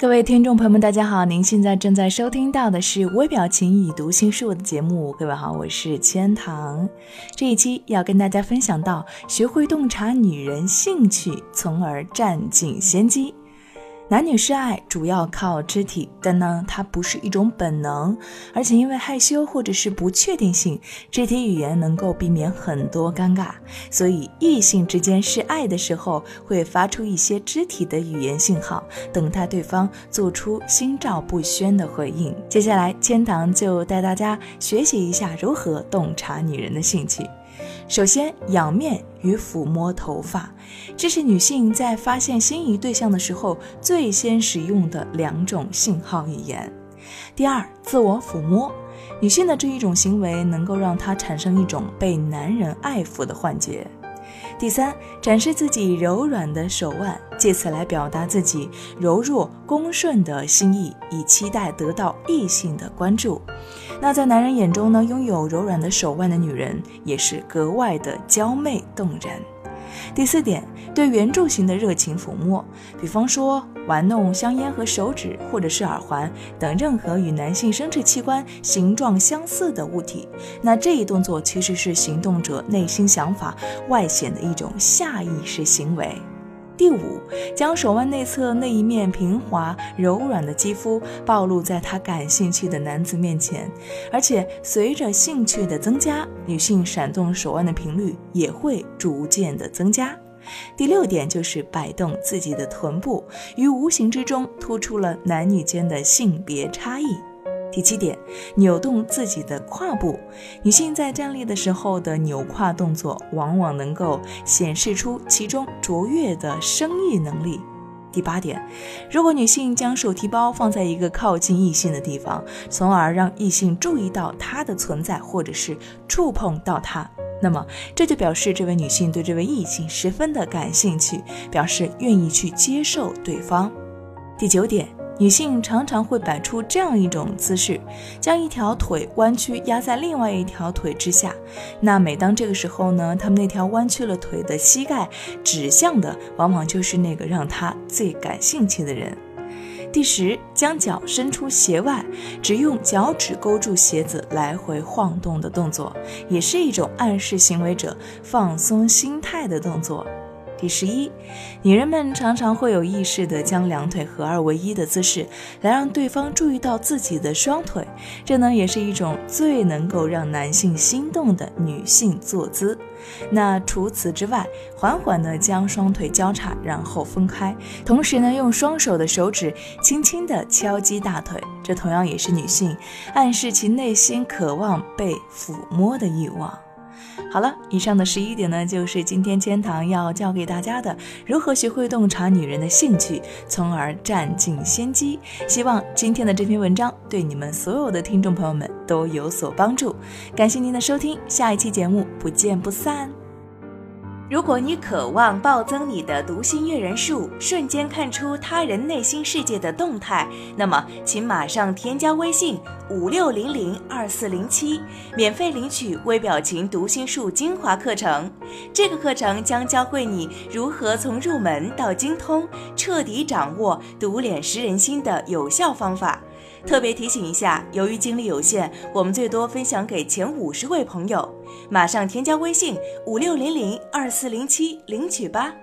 各位听众朋友们，大家好！您现在正在收听到的是《微表情与读心术》的节目。各位好，我是千堂。这一期要跟大家分享到，学会洞察女人兴趣，从而占尽先机。男女示爱主要靠肢体，但呢，它不是一种本能，而且因为害羞或者是不确定性，肢体语言能够避免很多尴尬，所以异性之间示爱的时候会发出一些肢体的语言信号，等待对方做出心照不宣的回应。接下来，千堂就带大家学习一下如何洞察女人的兴趣。首先，仰面与抚摸头发，这是女性在发现心仪对象的时候最先使用的两种信号语言。第二，自我抚摸，女性的这一种行为能够让她产生一种被男人爱抚的幻觉。第三，展示自己柔软的手腕，借此来表达自己柔弱恭顺的心意，以期待得到异性的关注。那在男人眼中呢，拥有柔软的手腕的女人也是格外的娇媚动人。第四点，对圆柱形的热情抚摸，比方说玩弄香烟和手指，或者是耳环等任何与男性生殖器官形状相似的物体。那这一动作其实是行动者内心想法外显的一种下意识行为。第五，将手腕内侧那一面平滑柔软的肌肤暴露在他感兴趣的男子面前，而且随着兴趣的增加，女性闪动手腕的频率也会逐渐的增加。第六点就是摆动自己的臀部，于无形之中突出了男女间的性别差异。第七点，扭动自己的胯部。女性在站立的时候的扭胯动作，往往能够显示出其中卓越的生育能力。第八点，如果女性将手提包放在一个靠近异性的地方，从而让异性注意到她的存在，或者是触碰到她，那么这就表示这位女性对这位异性十分的感兴趣，表示愿意去接受对方。第九点。女性常常会摆出这样一种姿势，将一条腿弯曲压在另外一条腿之下。那每当这个时候呢，她们那条弯曲了腿的膝盖指向的，往往就是那个让她最感兴趣的人。第十，将脚伸出鞋外，只用脚趾勾住鞋子来回晃动的动作，也是一种暗示行为者放松心态的动作。第十一，女人们常常会有意识地将两腿合二为一的姿势，来让对方注意到自己的双腿。这呢，也是一种最能够让男性心动的女性坐姿。那除此之外，缓缓地将双腿交叉，然后分开，同时呢，用双手的手指轻轻地敲击大腿，这同样也是女性暗示其内心渴望被抚摸的欲望。好了，以上的十一点呢，就是今天千堂要教给大家的，如何学会洞察女人的兴趣，从而占尽先机。希望今天的这篇文章对你们所有的听众朋友们都有所帮助。感谢您的收听，下一期节目不见不散。如果你渴望暴增你的读心阅人数，瞬间看出他人内心世界的动态，那么请马上添加微信五六零零二四零七，免费领取微表情读心术精华课程。这个课程将教会你如何从入门到精通，彻底掌握读脸识人心的有效方法。特别提醒一下，由于精力有限，我们最多分享给前五十位朋友。马上添加微信五六零零二四零七领取吧。